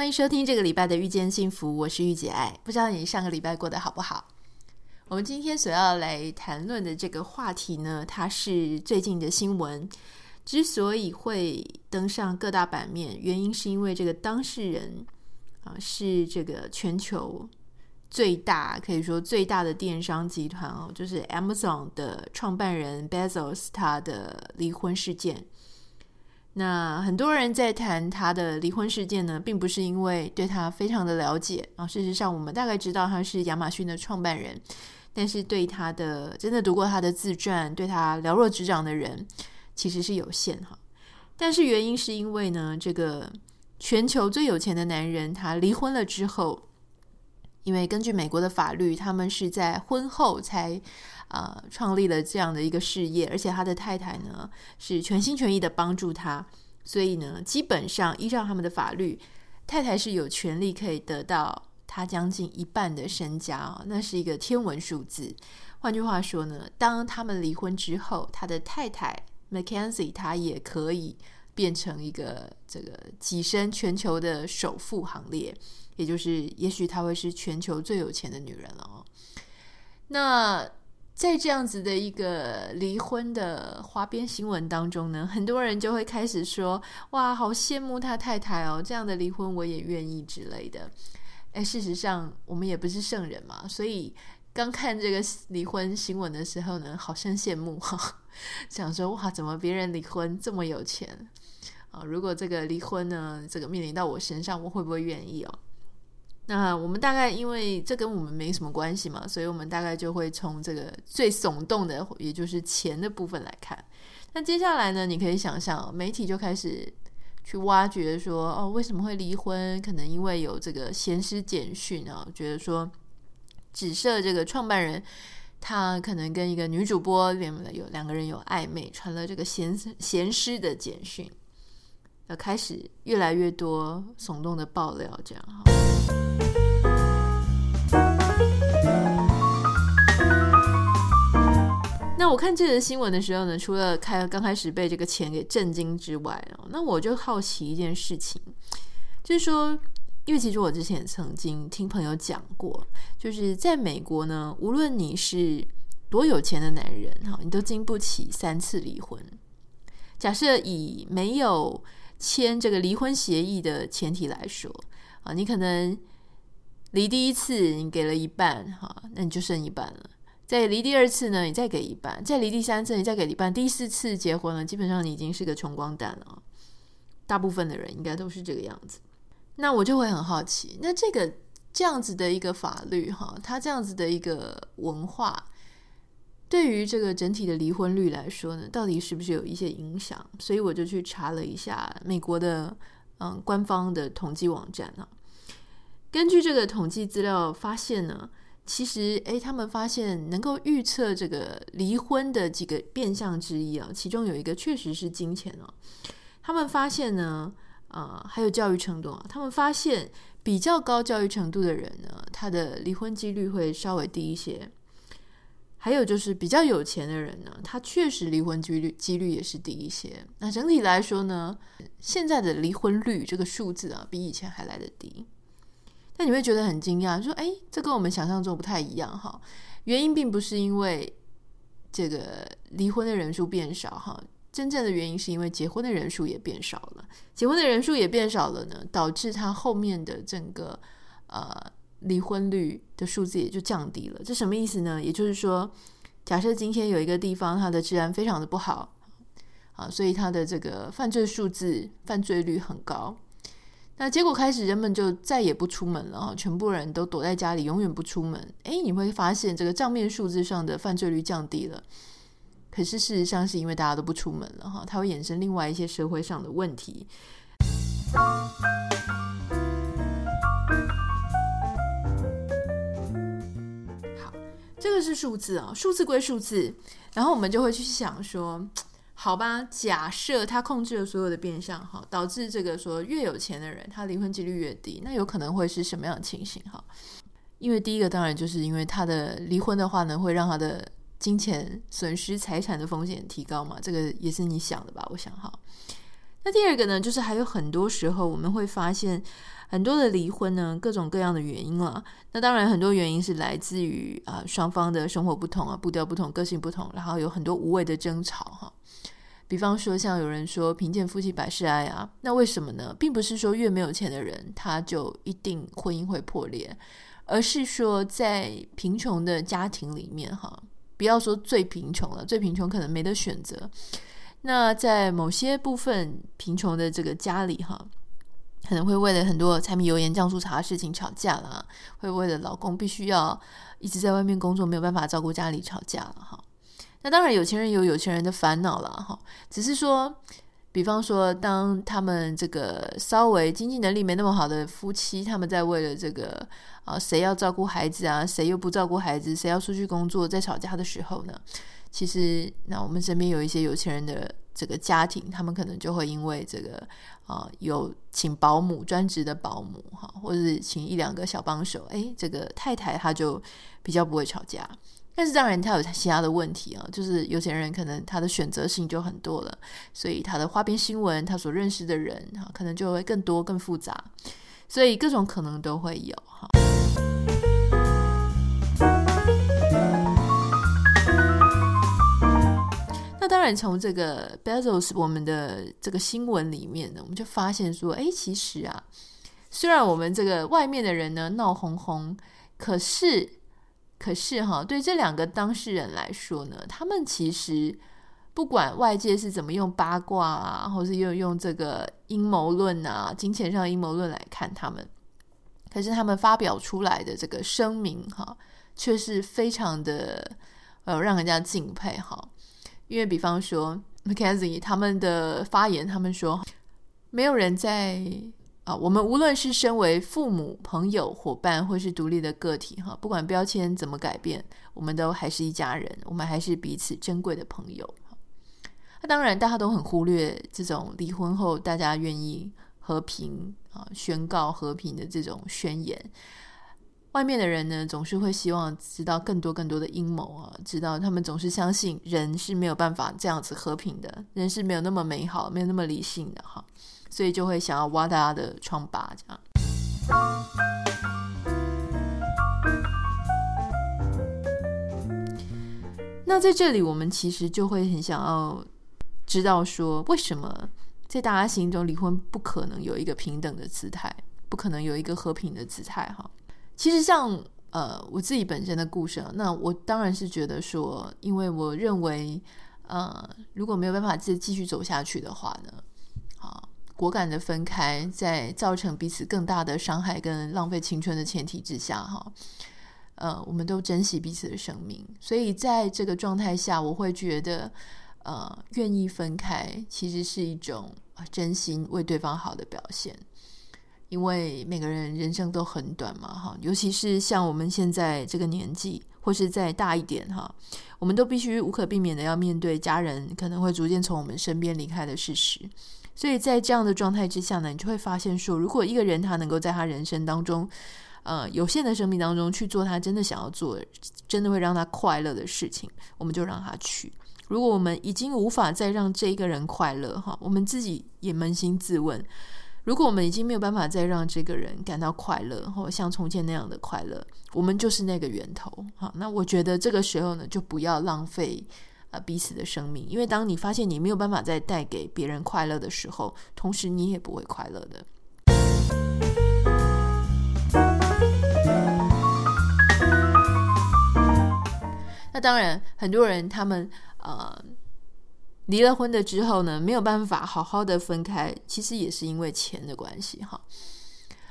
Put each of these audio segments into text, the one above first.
欢迎收听这个礼拜的《遇见幸福》，我是玉姐爱。不知道你上个礼拜过得好不好？我们今天所要来谈论的这个话题呢，它是最近的新闻。之所以会登上各大版面，原因是因为这个当事人啊是这个全球最大，可以说最大的电商集团哦，就是 Amazon 的创办人 Bezos 他的离婚事件。那很多人在谈他的离婚事件呢，并不是因为对他非常的了解啊。事实上，我们大概知道他是亚马逊的创办人，但是对他的真的读过他的自传，对他了若指掌的人其实是有限哈。但是原因是因为呢，这个全球最有钱的男人他离婚了之后，因为根据美国的法律，他们是在婚后才。呃，创立了这样的一个事业，而且他的太太呢是全心全意的帮助他，所以呢，基本上依照他们的法律，太太是有权利可以得到他将近一半的身家哦，那是一个天文数字。换句话说呢，当他们离婚之后，他的太太 Mackenzie 她也可以变成一个这个跻身全球的首富行列，也就是也许她会是全球最有钱的女人了哦。那在这样子的一个离婚的花边新闻当中呢，很多人就会开始说：“哇，好羡慕他太太哦，这样的离婚我也愿意之类的。”哎，事实上我们也不是圣人嘛，所以刚看这个离婚新闻的时候呢，好生羡慕哈，想说：“哇，怎么别人离婚这么有钱啊？如果这个离婚呢，这个面临到我身上，我会不会愿意哦？”那我们大概因为这跟我们没什么关系嘛，所以我们大概就会从这个最耸动的，也就是钱的部分来看。那接下来呢，你可以想象，媒体就开始去挖掘说，哦，为什么会离婚？可能因为有这个闲诗简讯啊，觉得说，只设这个创办人他可能跟一个女主播有两个人有暧昧，传了这个闲闲师的简讯，开始越来越多耸动的爆料，这样哈。那我看这个新闻的时候呢，除了开刚开始被这个钱给震惊之外，那我就好奇一件事情，就是说，因为其实我之前曾经听朋友讲过，就是在美国呢，无论你是多有钱的男人哈，你都经不起三次离婚。假设以没有签这个离婚协议的前提来说啊，你可能离第一次你给了一半哈，那你就剩一半了。再离第二次呢，你再给一半；再离第三次，你再给一半；第四次结婚了，基本上你已经是个穷光蛋了。大部分的人应该都是这个样子。那我就会很好奇，那这个这样子的一个法律，哈，它这样子的一个文化，对于这个整体的离婚率来说呢，到底是不是有一些影响？所以我就去查了一下美国的嗯官方的统计网站啊，根据这个统计资料发现呢。其实，诶，他们发现能够预测这个离婚的几个变相之一啊，其中有一个确实是金钱哦。他们发现呢，呃，还有教育程度啊，他们发现比较高教育程度的人呢，他的离婚几率会稍微低一些。还有就是比较有钱的人呢，他确实离婚几率几率也是低一些。那整体来说呢，现在的离婚率这个数字啊，比以前还来得低。那你会觉得很惊讶，说：“哎，这跟我们想象中不太一样哈。”原因并不是因为这个离婚的人数变少哈，真正的原因是因为结婚的人数也变少了。结婚的人数也变少了呢，导致他后面的整个呃离婚率的数字也就降低了。这什么意思呢？也就是说，假设今天有一个地方它的治安非常的不好啊，所以它的这个犯罪数字、犯罪率很高。那结果开始，人们就再也不出门了哈，全部人都躲在家里，永远不出门。诶，你会发现这个账面数字上的犯罪率降低了，可是事实上是因为大家都不出门了哈，它会衍生另外一些社会上的问题。这个是数字啊，数字归数字，然后我们就会去想说，好吧，假设他控制了所有的变相，哈，导致这个说越有钱的人他离婚几率越低，那有可能会是什么样的情形？哈，因为第一个当然就是因为他的离婚的话呢，会让他的金钱损失财产的风险提高嘛，这个也是你想的吧？我想哈。那第二个呢，就是还有很多时候我们会发现。很多的离婚呢，各种各样的原因了。那当然，很多原因是来自于啊双方的生活不同啊，步调不同，个性不同，然后有很多无谓的争吵哈。比方说，像有人说“贫贱夫妻百事哀”啊，那为什么呢？并不是说越没有钱的人他就一定婚姻会破裂，而是说在贫穷的家庭里面哈，不要说最贫穷了，最贫穷可能没得选择。那在某些部分贫穷的这个家里哈。可能会为了很多柴米油盐酱醋茶的事情吵架了，会为了老公必须要一直在外面工作，没有办法照顾家里吵架了哈。那当然，有钱人有有钱人的烦恼了哈。只是说，比方说，当他们这个稍微经济能力没那么好的夫妻，他们在为了这个啊，谁要照顾孩子啊，谁又不照顾孩子，谁要出去工作，在吵架的时候呢，其实那我们身边有一些有钱人的。这个家庭，他们可能就会因为这个啊、有请保姆，专职的保姆哈，或者是请一两个小帮手，哎，这个太太她就比较不会吵架。但是当然，他有其他的问题啊，就是有钱人可能他的选择性就很多了，所以他的花边新闻，他所认识的人哈，可能就会更多、更复杂，所以各种可能都会有哈。当然，从这个 Bezos 我们的这个新闻里面呢，我们就发现说，哎，其实啊，虽然我们这个外面的人呢闹哄哄，可是，可是哈，对这两个当事人来说呢，他们其实不管外界是怎么用八卦啊，或是用用这个阴谋论啊，金钱上的阴谋论来看他们，可是他们发表出来的这个声明哈，却是非常的呃，让人家敬佩哈。因为，比方说，McKenzie 他们的发言，他们说，没有人在啊，我们无论是身为父母、朋友、伙伴，或是独立的个体，哈，不管标签怎么改变，我们都还是一家人，我们还是彼此珍贵的朋友。那当然，大家都很忽略这种离婚后大家愿意和平啊，宣告和平的这种宣言。外面的人呢，总是会希望知道更多更多的阴谋啊，知道他们总是相信人是没有办法这样子和平的，人是没有那么美好，没有那么理性的哈，所以就会想要挖大家的疮疤这样。那在这里，我们其实就会很想要知道说，为什么在大家心中离婚不可能有一个平等的姿态，不可能有一个和平的姿态哈？其实像呃我自己本身的故事，那我当然是觉得说，因为我认为呃如果没有办法继继续走下去的话呢，啊果敢的分开，在造成彼此更大的伤害跟浪费青春的前提之下哈，呃我们都珍惜彼此的生命，所以在这个状态下，我会觉得呃愿意分开其实是一种真心为对方好的表现。因为每个人人生都很短嘛，哈，尤其是像我们现在这个年纪，或是再大一点，哈，我们都必须无可避免的要面对家人可能会逐渐从我们身边离开的事实。所以在这样的状态之下呢，你就会发现说，如果一个人他能够在他人生当中，呃，有限的生命当中去做他真的想要做，真的会让他快乐的事情，我们就让他去。如果我们已经无法再让这一个人快乐，哈，我们自己也扪心自问。如果我们已经没有办法再让这个人感到快乐，或像从前那样的快乐，我们就是那个源头。好，那我觉得这个时候呢，就不要浪费呃彼此的生命，因为当你发现你没有办法再带给别人快乐的时候，同时你也不会快乐的。那当然，很多人他们呃。离了婚的之后呢，没有办法好好的分开，其实也是因为钱的关系哈。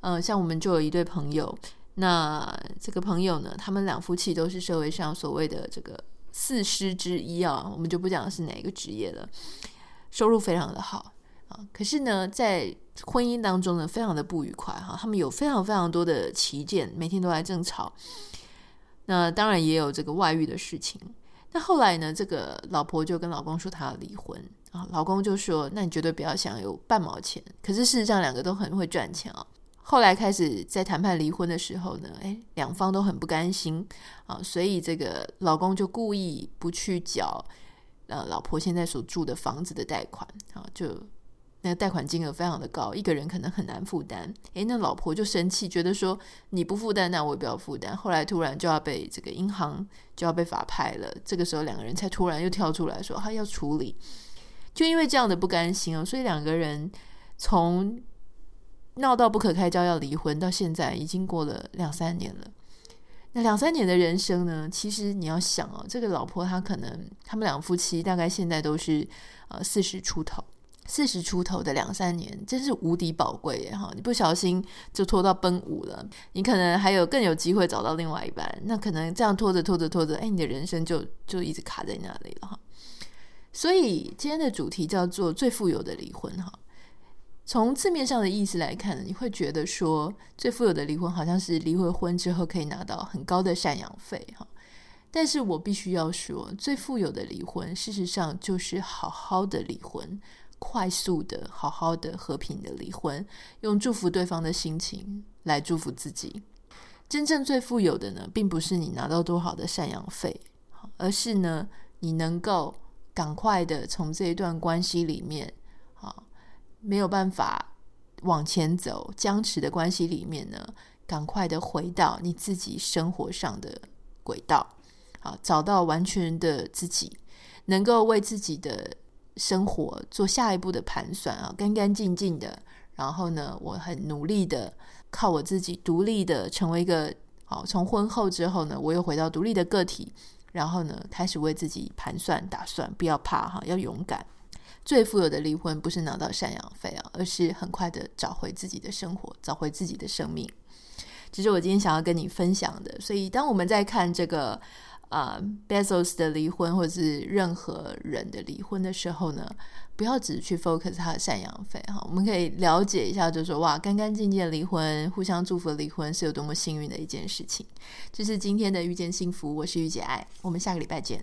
呃，像我们就有一对朋友，那这个朋友呢，他们两夫妻都是社会上所谓的这个四师之一啊，我们就不讲是哪个职业了，收入非常的好啊。可是呢，在婚姻当中呢，非常的不愉快哈，他们有非常非常多的歧见，每天都在争吵。那当然也有这个外遇的事情。那后来呢，这个老婆就跟老公说她要离婚啊，老公就说：“那你绝对不要想有半毛钱。”可是事实上两个都很会赚钱啊。后来开始在谈判离婚的时候呢，诶，两方都很不甘心啊，所以这个老公就故意不去缴呃老婆现在所住的房子的贷款啊，就那个贷款金额非常的高，一个人可能很难负担。诶，那老婆就生气，觉得说你不负担，那我也不要负担。后来突然就要被这个银行就要被法拍了，这个时候两个人才突然又跳出来说他要处理，就因为这样的不甘心哦，所以两个人从。闹到不可开交要离婚，到现在已经过了两三年了。那两三年的人生呢？其实你要想哦，这个老婆她可能他们两夫妻大概现在都是呃四十出头，四十出头的两三年真是无敌宝贵耶哈！你不小心就拖到奔五了，你可能还有更有机会找到另外一半。那可能这样拖着拖着拖着，哎，你的人生就就一直卡在那里了哈。所以今天的主题叫做最富有的离婚哈。从字面上的意思来看，你会觉得说最富有的离婚好像是离了婚之后可以拿到很高的赡养费哈。但是我必须要说，最富有的离婚事实上就是好好的离婚，快速的、好好的、和平的离婚，用祝福对方的心情来祝福自己。真正最富有的呢，并不是你拿到多少的赡养费，而是呢，你能够赶快的从这一段关系里面。啊没有办法往前走，僵持的关系里面呢，赶快的回到你自己生活上的轨道，好，找到完全的自己，能够为自己的生活做下一步的盘算啊，干干净净的。然后呢，我很努力的靠我自己独立的成为一个好，从婚后之后呢，我又回到独立的个体，然后呢，开始为自己盘算打算，不要怕哈，要勇敢。最富有的离婚不是拿到赡养费啊，而是很快的找回自己的生活，找回自己的生命。这是我今天想要跟你分享的。所以，当我们在看这个啊、Bezos 的离婚，或者是任何人的离婚的时候呢，不要只去 focus 他的赡养费哈。我们可以了解一下，就是说哇，干干净净的离婚，互相祝福的离婚，是有多么幸运的一件事情。这是今天的遇见幸福，我是玉姐爱，我们下个礼拜见。